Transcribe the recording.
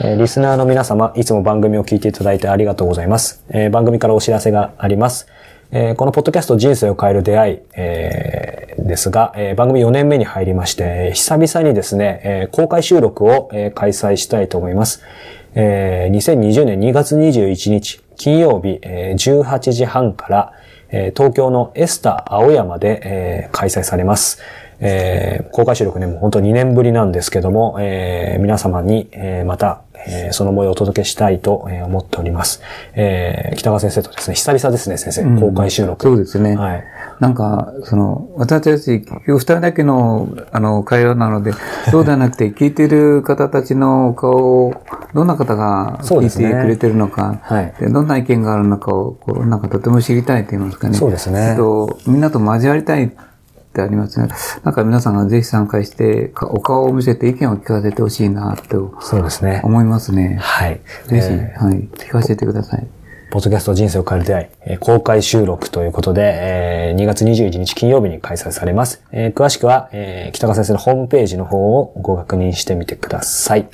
えーリスナーの皆様、いつも番組を聞いていただいてありがとうございます。えー番組からお知らせがあります。えーこのポッドキャスト人生を変える出会い、えーですが、えー番組4年目に入りまして、久々にですね、え公開収録を、え開催したいと思います。え2020年2月21日、金曜日、えー18時半から、えー東京のエスタ青山で、えー開催されます。えー公開収録ね、もう本当2年ぶりなんですけども、えー皆様に、えーまた、えーその模様をお届けしたいとえー思っております。えー北川先生とですね、久々ですね、先生、公開収録。そうですね。はい。なんか、その、私たち、結局二人だけの、あの、会話なので、そうではなくて、聞いてる方たちの顔を、どんな方が聞いてくれてるのか、はいでどんな意見があるのかを、こう、なんかとても知りたいと言いますかね。そうですねえっと、みんなと交わりたいってありますね。なんか皆さんがぜひ参加して、かお顔を見せて意見を聞かせてほしいな、とそうですね。思いますね。はい。ぜひ、えーはい、聞かせてください。ポッドキャスト人生を変える出会い、えー公開収録ということで、えー2月21日金曜日に開催されます。えー詳しくは、えー北川先生のホームページの方をご確認してみてください。